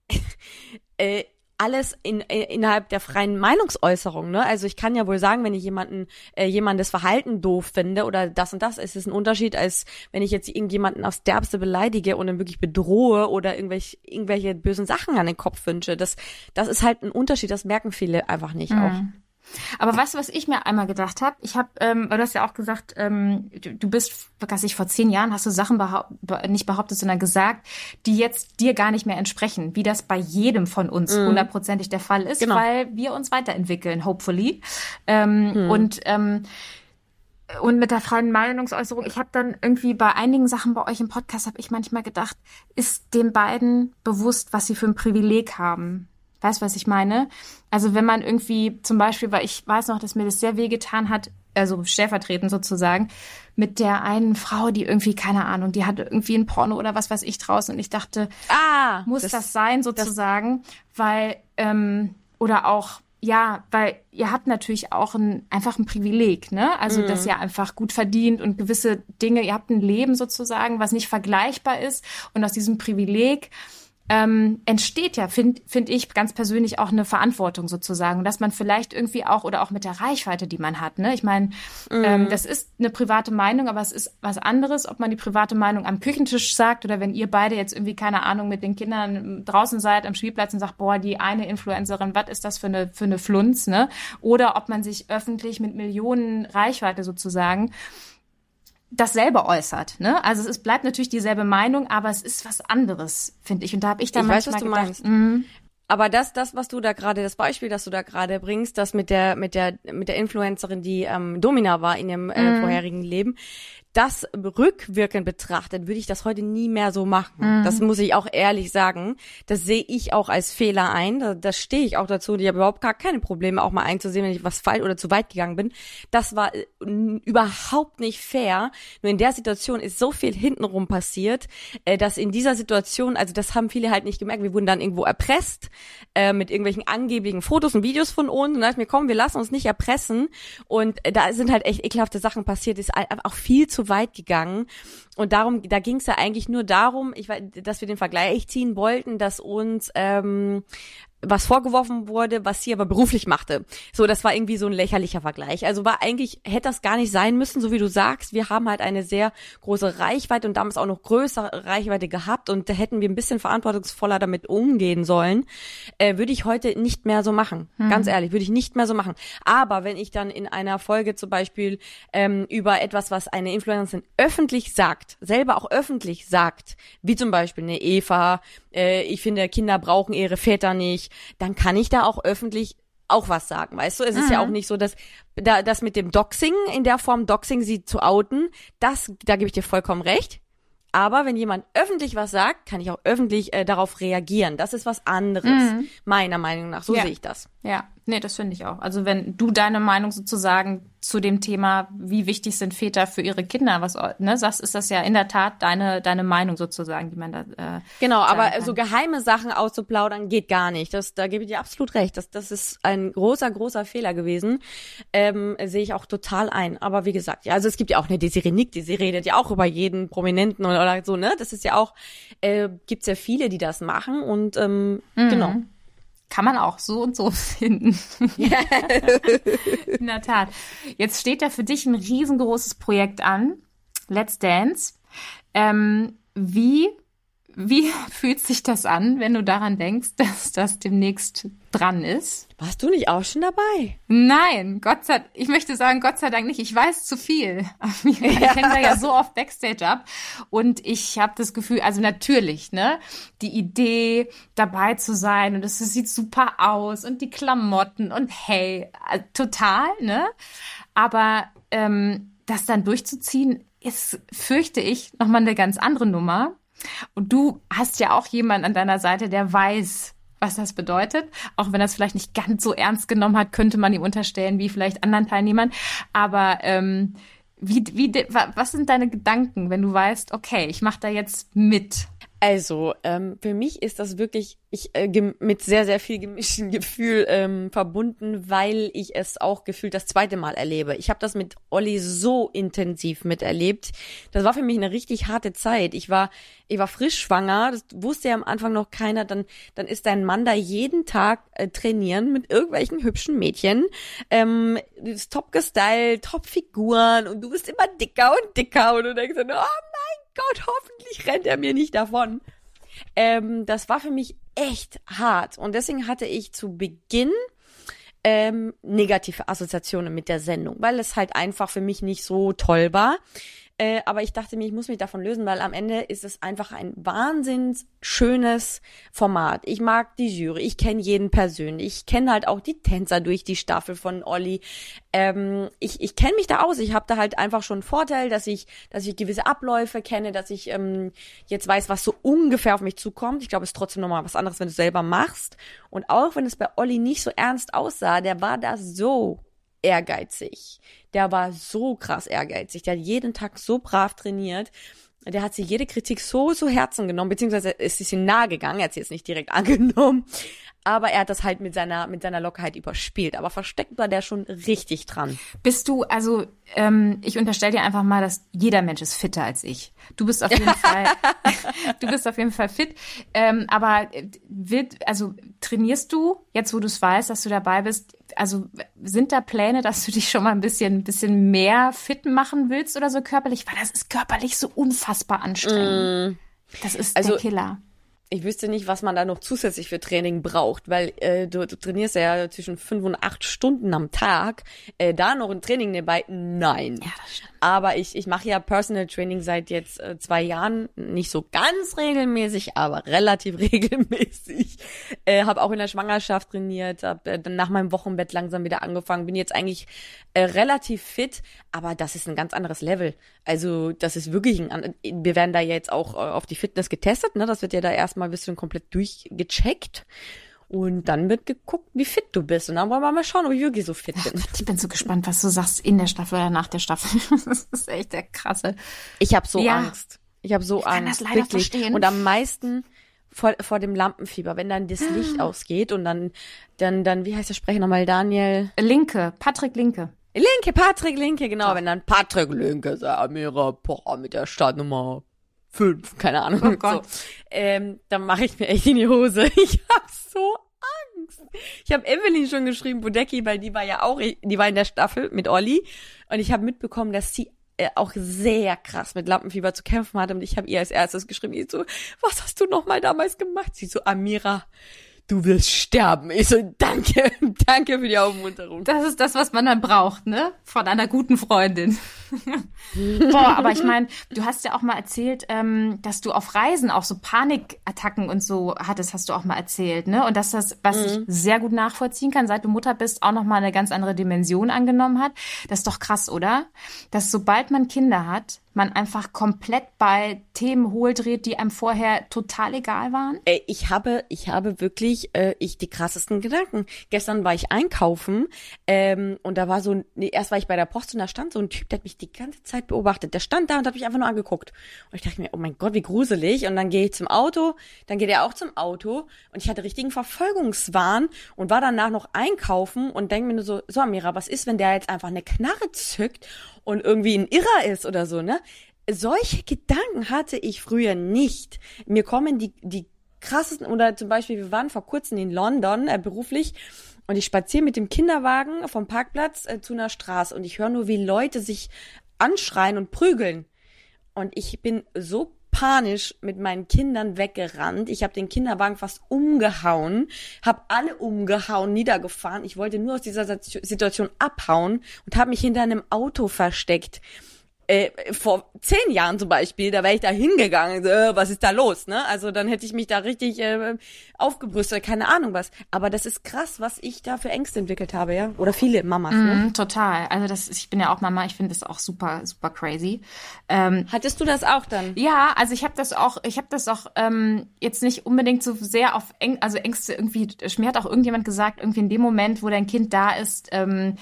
äh, alles in, äh, innerhalb der freien Meinungsäußerung, ne? Also ich kann ja wohl sagen, wenn ich jemanden, äh, jemandes Verhalten doof finde oder das und das, ist es ein Unterschied, als wenn ich jetzt irgendjemanden aufs Derbste beleidige und dann wirklich bedrohe oder irgendwelche, irgendwelche bösen Sachen an den Kopf wünsche. Das, das ist halt ein Unterschied, das merken viele einfach nicht auch. Aber weißt du, was ich mir einmal gedacht habe? Ich habe, ähm, du hast ja auch gesagt, ähm, du, du bist, was ich vor zehn Jahren hast du Sachen behaupt, be- nicht behauptet, sondern gesagt, die jetzt dir gar nicht mehr entsprechen, wie das bei jedem von uns hundertprozentig der Fall ist, Genau. weil wir uns weiterentwickeln, hopefully. Ähm, Und ähm, und mit der freien Meinungsäußerung, ich habe dann irgendwie bei einigen Sachen bei euch im Podcast, habe ich manchmal gedacht, ist den beiden bewusst, was sie für ein Privileg haben? Weißt du, was ich meine? Also wenn man irgendwie zum Beispiel, weil ich weiß noch, dass mir das sehr wehgetan hat, also stellvertretend sozusagen, mit der einen Frau, die irgendwie, keine Ahnung, die hatte irgendwie ein Porno oder was weiß ich draußen und ich dachte, Ah, muss das, sein sozusagen, weil ähm, oder auch ja, weil ihr habt natürlich auch ein einfach ein Privileg, ne? Also dass ihr einfach gut verdient und gewisse Dinge, ihr habt ein Leben sozusagen, was nicht vergleichbar ist und aus diesem Privileg ähm, entsteht ja, finde find ich ganz persönlich auch eine Verantwortung sozusagen, dass man vielleicht irgendwie auch oder auch mit der Reichweite, die man hat. Ne? Ich meine, ähm, das ist eine private Meinung, aber es ist was anderes, ob man die private Meinung am Küchentisch sagt oder wenn ihr beide jetzt irgendwie keine Ahnung mit den Kindern draußen seid am Spielplatz und sagt, boah, die eine Influencerin, was ist das für eine für eine Flunz, ne? Oder ob man sich öffentlich mit Millionen Reichweite sozusagen dasselbe äußert. Ne? Also es ist, bleibt natürlich dieselbe Meinung, aber es ist was anderes, finde ich. Und da habe ich dann Ich weiß, manchmal was du gedacht, meinst. Aber das, das, was du da gerade, das Beispiel, das du da gerade bringst, das mit der, mit der, mit der Influencerin, die ähm, Domina war in ihrem äh, vorherigen Leben, das rückwirkend betrachtet, würde ich das heute nie mehr so machen. Das muss ich auch ehrlich sagen. Das sehe ich auch als Fehler ein. Da, da stehe ich auch dazu. Und ich habe überhaupt gar keine Probleme, auch mal einzusehen, wenn ich was falsch oder zu weit gegangen bin. Das war äh, überhaupt nicht fair. Nur in der Situation ist so viel hintenrum passiert, äh, dass in dieser Situation, also das haben viele halt nicht gemerkt. Wir wurden dann irgendwo erpresst äh, mit irgendwelchen angeblichen Fotos und Videos von uns. Und da dachte ich mir, komm, wir lassen uns nicht erpressen. Und äh, da sind halt echt ekelhafte Sachen passiert. Ist einfach auch viel zu weit gegangen. Und darum, da ging es ja eigentlich nur darum, ich, dass wir den Vergleich ziehen wollten, dass uns ähm, was vorgeworfen wurde, was sie aber beruflich machte. So, das war irgendwie so ein lächerlicher Vergleich. Also war eigentlich, hätte das gar nicht sein müssen, so wie du sagst. Wir haben halt eine sehr große Reichweite und damals auch noch größere Reichweite gehabt und da hätten wir ein bisschen verantwortungsvoller damit umgehen sollen. Äh, würde ich heute nicht mehr so machen. Ganz ehrlich, würde ich nicht mehr so machen. Aber wenn ich dann in einer Folge zum Beispiel ähm, über etwas, was eine Influencerin öffentlich sagt, selber auch öffentlich sagt, wie zum Beispiel eine Eva, äh, ich finde, Kinder brauchen ihre Väter nicht, dann kann ich da auch öffentlich auch was sagen, weißt du? Es ist ja auch nicht so, dass da, das mit dem Doxing in der Form Doxing sie zu outen, das, da gebe ich dir vollkommen recht. Aber wenn jemand öffentlich was sagt, kann ich auch öffentlich äh, darauf reagieren. Das ist was anderes, meiner Meinung nach. So Ja. sehe ich das. Ja. Nee, das finde ich auch. Also wenn du deine Meinung sozusagen zu dem Thema, wie wichtig sind Väter für ihre Kinder, was ne, sagst, ist das ja in der Tat deine deine Meinung sozusagen, die man da äh, genau. Aber kann. so geheime Sachen auszuplaudern geht gar nicht. Das da gebe ich dir absolut recht. Das das ist ein großer großer Fehler gewesen. Ähm, sehe ich auch total ein. Aber wie gesagt, ja, also es gibt ja auch eine Desiree Nick, die sie redet ja auch über jeden Prominenten oder, oder so ne. Das ist ja auch äh, gibt's ja viele, die das machen und ähm, mhm. genau kann man auch so und so finden. In der Tat. Jetzt steht da für dich ein riesengroßes Projekt an. Let's Dance. Ähm, wie wie fühlt sich das an, wenn du daran denkst, dass das demnächst dran ist? Warst du nicht auch schon dabei? Nein, Gott sei ich möchte sagen, Gott sei Dank nicht. Ich weiß zu viel. Ich ja. hänge da ja so oft Backstage ab und ich habe das Gefühl, also natürlich, ne, die Idee dabei zu sein und es sieht super aus und die Klamotten und hey, äh, total, ne? Aber ähm, das dann durchzuziehen, ist, fürchte ich, nochmal eine ganz andere Nummer. Und du hast ja auch jemanden an deiner Seite, der weiß, was das bedeutet. Auch wenn er es vielleicht nicht ganz so ernst genommen hat, könnte man ihm unterstellen, wie vielleicht anderen Teilnehmern. Aber ähm, wie, wie, was sind deine Gedanken, wenn du weißt, okay, ich mache da jetzt mit? Also, ähm, für mich ist das wirklich ich, äh, mit sehr, sehr viel gemischten Gefühl ähm, verbunden, weil ich es auch gefühlt das zweite Mal erlebe. Ich habe das mit Olli so intensiv miterlebt. Das war für mich eine richtig harte Zeit. Ich war, ich war frisch schwanger, das wusste ja am Anfang noch keiner. Dann, dann ist dein Mann da jeden Tag äh, trainieren mit irgendwelchen hübschen Mädchen. Ähm, ist top gestylt, top Figuren und du bist immer dicker und dicker und du denkst dann, oh mein Gott, hoffentlich rennt er mir nicht davon. Ähm, das war für mich echt hart. Und deswegen hatte ich zu Beginn ähm, negative Assoziationen mit der Sendung, weil es halt einfach für mich nicht so toll war. Äh, aber ich dachte mir, ich muss mich davon lösen, weil am Ende ist es einfach ein wahnsinns schönes Format. Ich mag die Jury, ich kenne jeden persönlich, ich kenne halt auch die Tänzer durch die Staffel von Olli. Ähm, ich ich kenne mich da aus. Ich habe da halt einfach schon einen Vorteil, dass ich, dass ich gewisse Abläufe kenne, dass ich ähm, jetzt weiß, was so ungefähr auf mich zukommt. Ich glaube, es ist trotzdem nochmal was anderes, wenn du selber machst. Und auch wenn es bei Olli nicht so ernst aussah, der war da so ehrgeizig. Der war so krass ehrgeizig. Der hat jeden Tag so brav trainiert. Der hat sich jede Kritik so so Herzen genommen, beziehungsweise ist es ihm nahe gegangen. Er hat sie jetzt nicht direkt angenommen aber er hat das halt mit seiner mit seiner Lockerheit überspielt. Aber versteckt war der schon richtig dran. Bist du also? Ähm, ich unterstelle dir einfach mal, dass jeder Mensch ist fitter als ich. Du bist auf jeden Fall, du bist auf jeden Fall fit. Ähm, aber äh, wird also trainierst du jetzt, wo du es weißt, dass du dabei bist? Also sind da Pläne, dass du dich schon mal ein bisschen, bisschen mehr fit machen willst oder so körperlich? Weil das ist körperlich so unfassbar anstrengend. Mm. Das ist also, der Killer ich wüsste nicht, was man da noch zusätzlich für Training braucht, weil äh, du, du trainierst ja zwischen fünf und acht Stunden am Tag. Äh, da noch ein Training nebenbei? Nein. Ja, das stimmt. Aber ich, ich mache ja Personal Training seit jetzt äh, zwei Jahren. Nicht so ganz regelmäßig, aber relativ regelmäßig. Äh, habe auch in der Schwangerschaft trainiert, habe äh, dann nach meinem Wochenbett langsam wieder angefangen. Bin jetzt eigentlich äh, relativ fit, aber das ist ein ganz anderes Level. Also das ist wirklich ein, wir werden da jetzt auch äh, auf die Fitness getestet, ne? Das wird ja da erstmal ein bisschen komplett durchgecheckt. Und dann wird geguckt, wie fit du bist. Und dann wollen wir mal schauen, ob ich wirklich so fit bin. Gott, ich bin so gespannt, was du sagst in der Staffel oder nach der Staffel. Das ist echt der krasse. Ich habe so ja. Angst. Ich habe so ich Angst. Kann das leider wirklich. verstehen. Und am meisten vor, vor dem Lampenfieber, wenn dann das Licht ah. ausgeht und dann, dann, dann, wie heißt der Sprecher nochmal, Daniel? Linke, Patrick Linke. Linke, Patrick Linke, genau. So. Wenn dann Patrick Linke sagt, Amira, boah, mit der Startnummer fünf, keine Ahnung. Oh Gott. So. Ähm, dann mache ich mir echt in die Hose. Ich hab so Angst. Ich habe Evelyn schon geschrieben, Bodecki, weil die war ja auch, die war in der Staffel mit Olli und ich habe mitbekommen, dass sie äh, auch sehr krass mit Lampenfieber zu kämpfen hatte und ich habe ihr als erstes geschrieben, ich so, was hast du noch mal damals gemacht? Sie so, Amira, du wirst sterben. Ich so, danke, danke für die Aufmunterung. Das ist das, was man dann braucht, ne? Von einer guten Freundin. Boah, aber ich meine, du hast ja auch mal erzählt, ähm, dass du auf Reisen auch so Panikattacken und so hattest, hast du auch mal erzählt, ne? Und dass das, was mhm. ich sehr gut nachvollziehen kann, seit du Mutter bist, auch nochmal eine ganz andere Dimension angenommen hat. Das ist doch krass, oder? Dass sobald man Kinder hat, man einfach komplett bei Themen hohldreht, die einem vorher total egal waren? Äh, ich habe, ich habe wirklich, äh, ich die krassesten Gedanken. Gestern war ich einkaufen ähm, und da war so, nee, erst war ich bei der Post und da stand so ein Typ, der hat mich die ganze Zeit beobachtet. Der stand da und hat mich einfach nur angeguckt. Und ich dachte mir, oh mein Gott, wie gruselig. Und dann gehe ich zum Auto, dann geht er auch zum Auto und ich hatte richtigen Verfolgungswahn und war danach noch einkaufen und denke mir nur so, so Amira, was ist, wenn der jetzt einfach eine Knarre zückt und irgendwie ein Irrer ist oder so, ne? Solche Gedanken hatte ich früher nicht. Mir kommen die, die krassesten, oder zum Beispiel, wir waren vor kurzem in London äh, beruflich und ich spaziere mit dem Kinderwagen vom Parkplatz äh, zu einer Straße und ich höre nur, wie Leute sich anschreien und prügeln. Und ich bin so panisch mit meinen Kindern weggerannt. Ich habe den Kinderwagen fast umgehauen, habe alle umgehauen, niedergefahren. Ich wollte nur aus dieser Situation abhauen und habe mich hinter einem Auto versteckt äh, vor zehn Jahren zum Beispiel, da wäre ich da hingegangen, äh, was ist da los, ne? Also dann hätte ich mich da richtig äh, aufgebrüstet, keine Ahnung was. Aber das ist krass, was ich da für Ängste entwickelt habe, ja? Oder viele Mamas, mm, ne? Mhm, total. Also das, ich bin ja auch Mama, ich finde das auch super, super crazy. Ähm, Hattest du das auch dann? Ja, also ich habe das auch, ich habe das auch ähm, jetzt nicht unbedingt so sehr auf Äng also Ängste irgendwie. Mir hat auch irgendjemand gesagt, irgendwie in dem Moment, wo dein Kind da ist, ähm,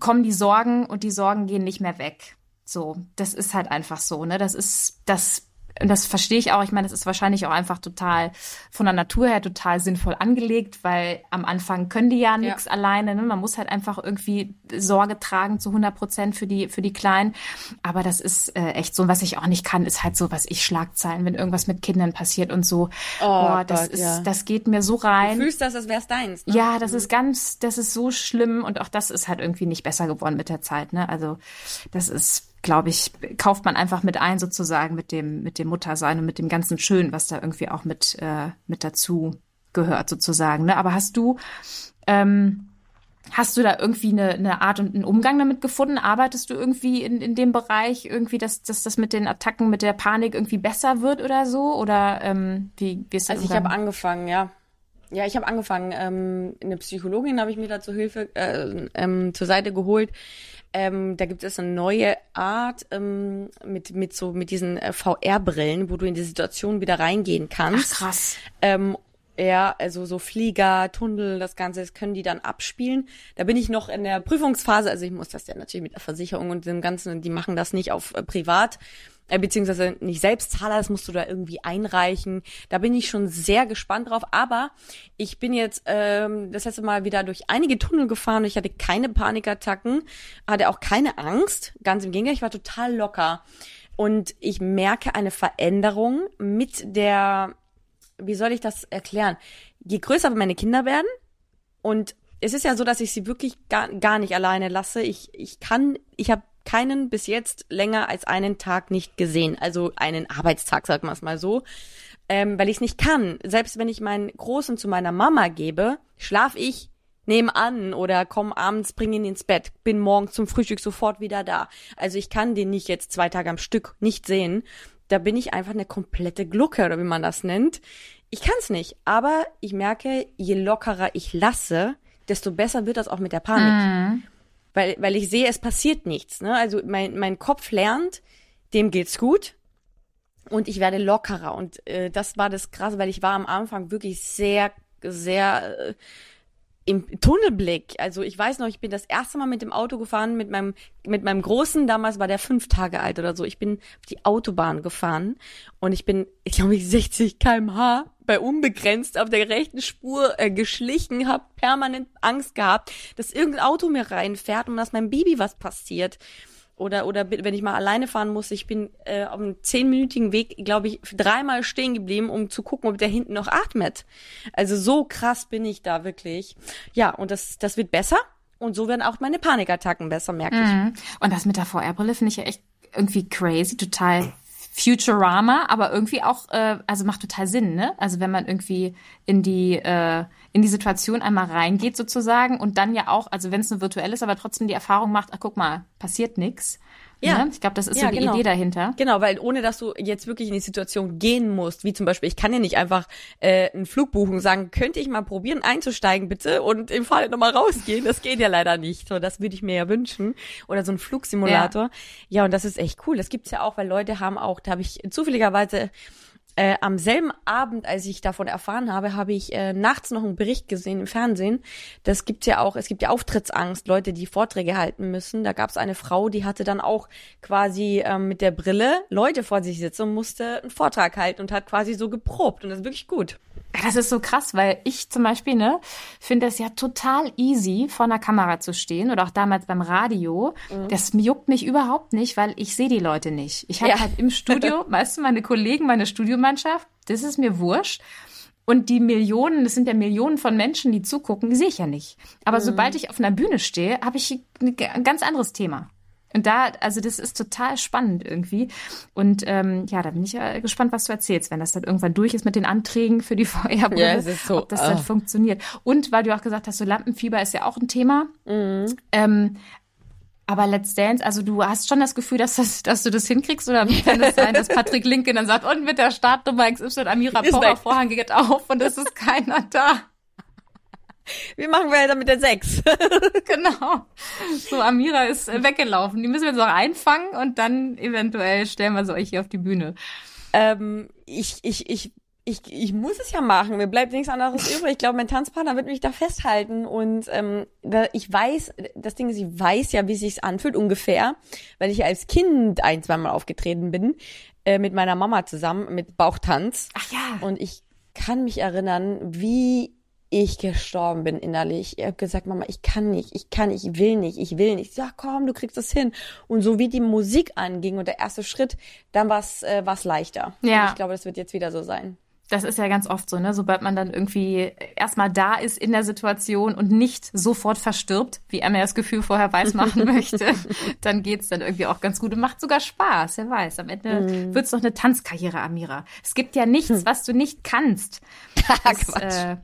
kommen die Sorgen und die Sorgen gehen nicht mehr weg. So, das ist halt einfach so, ne? Das ist, das und das verstehe ich auch. Ich meine, das ist wahrscheinlich auch einfach total von der Natur her total sinnvoll angelegt, weil am Anfang können die ja nichts ja. alleine. Ne? Man muss halt einfach irgendwie Sorge tragen zu 100 Prozent für die für die Kleinen. Aber das ist äh, echt so. was ich auch nicht kann, ist halt so, was ich Schlagzeilen, wenn irgendwas mit Kindern passiert und so. Oh, oh das Gott, ist, ja. das geht mir so rein. Du fühlst das, als wär's deins. Ne? Ja, das mhm. ist ganz, das ist so schlimm und auch das ist halt irgendwie nicht besser geworden mit der Zeit. Ne? Also das ist glaube ich, kauft man einfach mit ein sozusagen mit dem mit dem Muttersein und mit dem ganzen Schön, was da irgendwie auch mit äh, mit dazu gehört sozusagen. Ne? Aber hast du ähm, hast du da irgendwie eine, eine Art und einen Umgang damit gefunden? Arbeitest du irgendwie in, in dem Bereich irgendwie, dass, dass das mit den Attacken, mit der Panik irgendwie besser wird oder so? Oder ähm, wie, wie ist das? Also ich habe angefangen, ja. Ja, ich habe angefangen. Ähm, eine Psychologin habe ich mir da zur Hilfe äh, ähm, zur Seite geholt, ähm, da gibt es eine neue Art ähm, mit mit so mit diesen äh, VR-Brillen, wo du in die Situation wieder reingehen kannst. Ach, krass. Ähm, ja, also so Flieger, Tunnel, das Ganze, das können die dann abspielen. Da bin ich noch in der Prüfungsphase, also ich muss das ja natürlich mit der Versicherung und dem Ganzen, die machen das nicht auf äh, privat äh, beziehungsweise nicht Selbstzahler, das musst du da irgendwie einreichen. Da bin ich schon sehr gespannt drauf. Aber ich bin jetzt ähm, das letzte Mal wieder durch einige Tunnel gefahren und ich hatte keine Panikattacken, hatte auch keine Angst. Ganz im Gegenteil, ich war total locker. Und ich merke eine Veränderung mit der, wie soll ich das erklären? Je größer meine Kinder werden und es ist ja so, dass ich sie wirklich gar, gar nicht alleine lasse. Ich, ich kann, ich habe keinen bis jetzt länger als einen Tag nicht gesehen. Also einen Arbeitstag, sagen wir es mal so. Ähm, weil ich es nicht kann. Selbst wenn ich meinen Großen zu meiner Mama gebe, schlaf ich nebenan oder komm abends, bring ihn ins Bett, bin morgens zum Frühstück sofort wieder da. Also ich kann den nicht jetzt zwei Tage am Stück nicht sehen. Da bin ich einfach eine komplette Glucke oder wie man das nennt. Ich kann es nicht, aber ich merke, je lockerer ich lasse, desto besser wird das auch mit der Panik. Mhm weil, weil ich sehe, es passiert nichts. Ne? Also mein, mein Kopf lernt, dem geht's gut und ich werde lockerer. Und äh, das war das Krasse, weil ich war am Anfang wirklich sehr, sehr äh, im Tunnelblick. Also ich weiß noch, ich bin das erste Mal mit dem Auto gefahren, mit meinem, mit meinem Großen, damals war der fünf Tage alt oder so. Ich bin auf die Autobahn gefahren und ich bin, ich glaube, 60 kmh bei unbegrenzt auf der rechten Spur äh, geschlichen, habe permanent Angst gehabt, dass irgendein Auto mir reinfährt und dass meinem Baby was passiert. Oder, oder wenn ich mal alleine fahren muss, ich bin äh, auf einem zehnminütigen Weg, glaube ich, dreimal stehen geblieben, um zu gucken, ob der hinten noch atmet. Also so krass bin ich da wirklich. Ja, und das, das wird besser. Und so werden auch meine Panikattacken besser, merke ich. Mhm. Und das mit der VR-Brille finde ich ja echt irgendwie crazy, total Futurama, aber irgendwie auch, äh, also macht total Sinn, ne? Also wenn man irgendwie in die äh, in die Situation einmal reingeht sozusagen und dann ja auch, also wenn es nur virtuell ist, aber trotzdem die Erfahrung macht, ach guck mal, passiert nix. Ja. Ne? Ich glaube, das ist ja, so die genau. Idee dahinter. Genau, weil ohne dass du jetzt wirklich in die Situation gehen musst, wie zum Beispiel, ich kann ja nicht einfach äh, einen Flug buchen und sagen, könnte ich mal probieren einzusteigen bitte und im Fall nochmal rausgehen. Das geht ja leider nicht. So, das würde ich mir ja wünschen. Oder so ein Flugsimulator. Ja. ja, und das ist echt cool. Das gibt's ja auch, weil Leute haben auch, da habe ich zufälligerweise äh, am selben Abend, als ich davon erfahren habe, habe ich äh, nachts noch einen Bericht gesehen im Fernsehen. Das gibt's ja auch, es gibt ja Auftrittsangst, Leute, die Vorträge halten müssen. Da gab's eine Frau, die hatte dann auch quasi ähm, mit der Brille Leute vor sich sitzen und musste einen Vortrag halten und hat quasi so geprobt. Und das ist wirklich gut. Das ist so krass, weil ich zum Beispiel, ne, finde es ja total easy, vor einer Kamera zu stehen oder auch damals beim Radio. Mhm. Das juckt mich überhaupt nicht, weil ich sehe die Leute nicht. Ich habe ja. halt im Studio, du, meine Kollegen, meine Studiomannschaft, das ist mir wurscht. Und die Millionen, das sind ja Millionen von Menschen, die zugucken, die sehe ich ja nicht. Aber mhm. sobald ich auf einer Bühne stehe, habe ich ein ganz anderes Thema. Und da, also das ist total spannend irgendwie. Und ähm, ja, da bin ich ja gespannt, was du erzählst, wenn das dann irgendwann durch ist mit den Anträgen für die VR-Brille, ja, so, ob das dann oh. funktioniert. Und weil du auch gesagt hast, so Lampenfieber ist ja auch ein Thema. Mhm. Ähm, aber Let's Dance, also du hast schon das Gefühl, dass, das, dass du das hinkriegst oder kann es sein, dass Patrick Linken dann sagt, und mit der Startnummer XY Amira Pocher Vorhang geht auf und es ist keiner da. Wie machen wir dann mit der Sechs? genau. So, Amira ist äh, weggelaufen. Die müssen wir jetzt noch einfangen und dann eventuell stellen wir sie euch hier auf die Bühne. Ähm, ich, ich, ich, ich, ich muss es ja machen. Mir bleibt nichts anderes übrig. Ich glaube, mein Tanzpartner wird mich da festhalten. Und ähm, da, ich weiß, das Ding ist, ich weiß ja, wie es sich anfühlt ungefähr, weil ich als Kind ein, zweimal aufgetreten bin äh, mit meiner Mama zusammen mit Bauchtanz. Ach ja. Und ich kann mich erinnern, wie ich gestorben bin innerlich. Ich habe gesagt, Mama, ich kann nicht, ich kann nicht, ich will nicht, ich will nicht. Sag, komm, du kriegst das hin. Und so wie die Musik anging und der erste Schritt, dann war es äh, war's leichter. Ja. Und ich glaube, das wird jetzt wieder so sein. Das ist ja ganz oft so, ne? Sobald man dann irgendwie erstmal da ist in der Situation und nicht sofort verstirbt, wie er mir das Gefühl vorher weiß machen möchte, dann geht's dann irgendwie auch ganz gut und macht sogar Spaß. Wer weiß, am Ende mm. wird's noch eine Tanzkarriere, Amira. Es gibt ja nichts, hm. was du nicht kannst. Das, äh,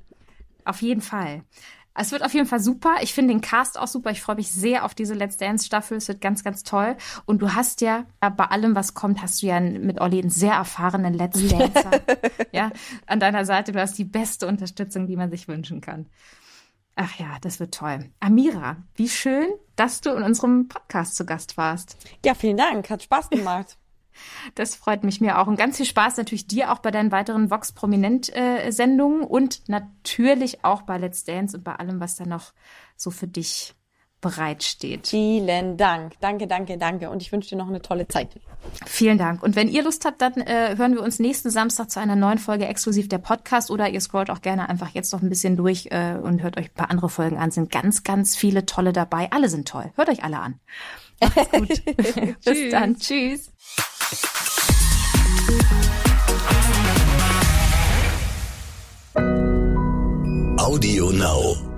auf jeden Fall. Es wird auf jeden Fall super. Ich finde den Cast auch super. Ich freue mich sehr auf diese Let's Dance Staffel. Es wird ganz, ganz toll. Und du hast ja bei allem, was kommt, hast du ja mit Olli einen sehr erfahrenen Let's Dancer. ja, an deiner Seite. Du hast die beste Unterstützung, die man sich wünschen kann. Ach ja, das wird toll. Amira, wie schön, dass du in unserem Podcast zu Gast warst. Ja, vielen Dank. Hat Spaß gemacht. Das freut mich mir auch. Und ganz viel Spaß natürlich dir auch bei deinen weiteren Vox Prominent-Sendungen und natürlich auch bei Let's Dance und bei allem, was da noch so für dich bereitsteht. Vielen Dank. Danke, danke, danke. Und ich wünsche dir noch eine tolle Zeit. Vielen Dank. Und wenn ihr Lust habt, dann äh, hören wir uns nächsten Samstag zu einer neuen Folge exklusiv der Podcast oder ihr scrollt auch gerne einfach jetzt noch ein bisschen durch äh, und hört euch ein paar andere Folgen an. Sind ganz, ganz viele tolle dabei. Alle sind toll. Hört euch alle an. Macht's gut. Bis dann. Tschüss. Audio Now.